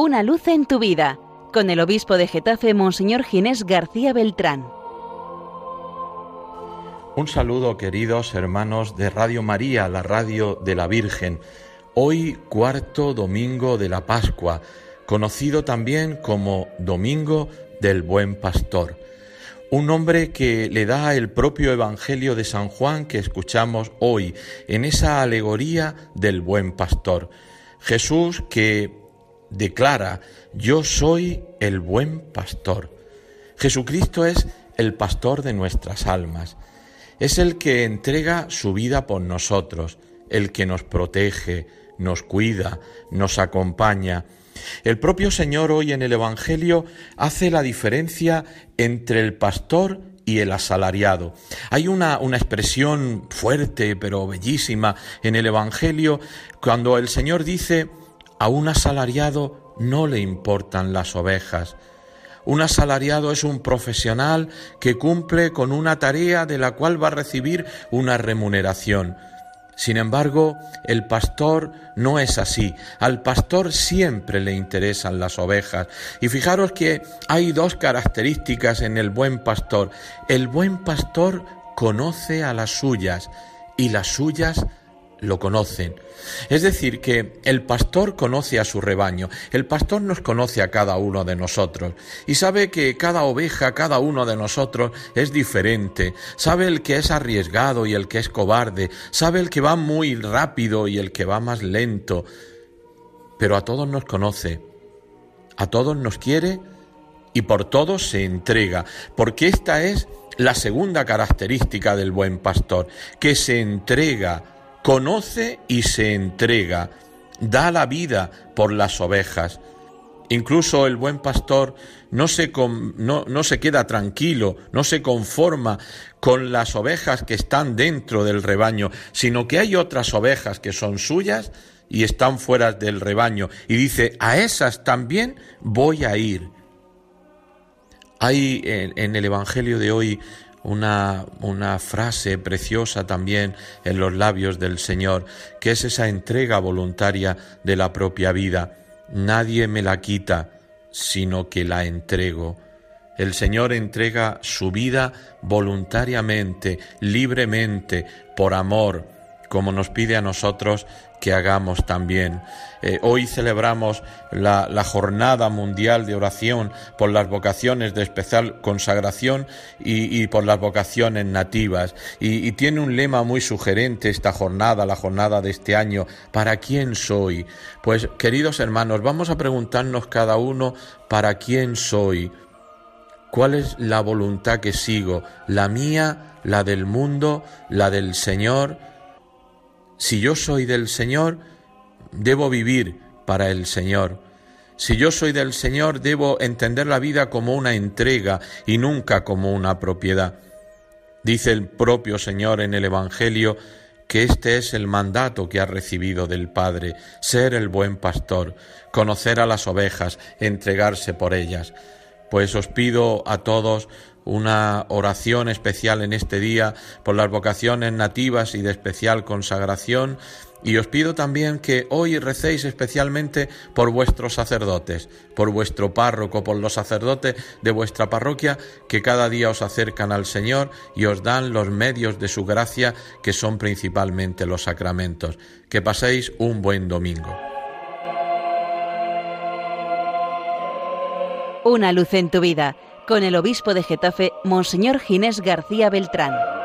Una luz en tu vida, con el obispo de Getafe, Monseñor Ginés García Beltrán. Un saludo, queridos hermanos de Radio María, la radio de la Virgen. Hoy, cuarto domingo de la Pascua, conocido también como Domingo del Buen Pastor. Un nombre que le da el propio Evangelio de San Juan que escuchamos hoy en esa alegoría del buen pastor. Jesús que declara, yo soy el buen pastor. Jesucristo es el pastor de nuestras almas. Es el que entrega su vida por nosotros, el que nos protege, nos cuida, nos acompaña. El propio Señor hoy en el Evangelio hace la diferencia entre el pastor y el asalariado. Hay una, una, expresión fuerte pero bellísima en el Evangelio cuando el Señor dice, a un asalariado no le importan las ovejas. Un asalariado es un profesional que cumple con una tarea de la cual va a recibir una remuneración. Sin embargo, el pastor no es así. Al pastor siempre le interesan las ovejas. Y fijaros que hay dos características en el buen pastor. El buen pastor conoce a las suyas y las suyas lo conocen. Es decir, que el pastor conoce a su rebaño, el pastor nos conoce a cada uno de nosotros y sabe que cada oveja, cada uno de nosotros es diferente, sabe el que es arriesgado y el que es cobarde, sabe el que va muy rápido y el que va más lento, pero a todos nos conoce, a todos nos quiere y por todos se entrega, porque esta es la segunda característica del buen pastor, que se entrega conoce y se entrega, da la vida por las ovejas. Incluso el buen pastor no se, no, no se, queda tranquilo, no se conforma con las ovejas que están dentro del rebaño, sino que hay otras ovejas que son suyas y están fuera del rebaño. Y dice, a esas también voy a ir. Hay en, en el Evangelio de hoy una, una frase preciosa también en los labios del Señor, que es esa entrega voluntaria de la propia vida. Nadie me la quita, sino que la entrego. El Señor entrega su vida voluntariamente, libremente, por amor, como nos pide a nosotros que hagamos también. Eh, hoy celebramos la, jornada mundial de oración por las vocaciones de especial consagración y, por las vocaciones nativas. Y, y, tiene un lema muy sugerente esta jornada, la jornada de este año. ¿Para quién soy? Pues queridos hermanos, vamos a preguntarnos cada uno, ¿para quién soy? ¿Cuál es la voluntad que sigo? ¿La mía, la del mundo, la del Señor? Si yo soy del Señor, debo vivir para el Señor. Si yo soy del Señor, debo entender la vida como una entrega y nunca como una propiedad. Dice el propio Señor en el Evangelio que este es el mandato que ha recibido del Padre, ser el buen pastor, conocer a las ovejas, entregarse por ellas. Pues os pido a todos una oración especial en este día por las vocaciones nativas y de especial consagración. Y os pido también que hoy recéis especialmente por vuestros sacerdotes, por vuestro párroco, por los sacerdotes de vuestra parroquia, que cada día os acercan al Señor y os dan los medios de su gracia, que son principalmente los sacramentos. Que paséis un buen domingo. Una luz en tu vida con el obispo de Getafe, Monseñor Ginés García Beltrán.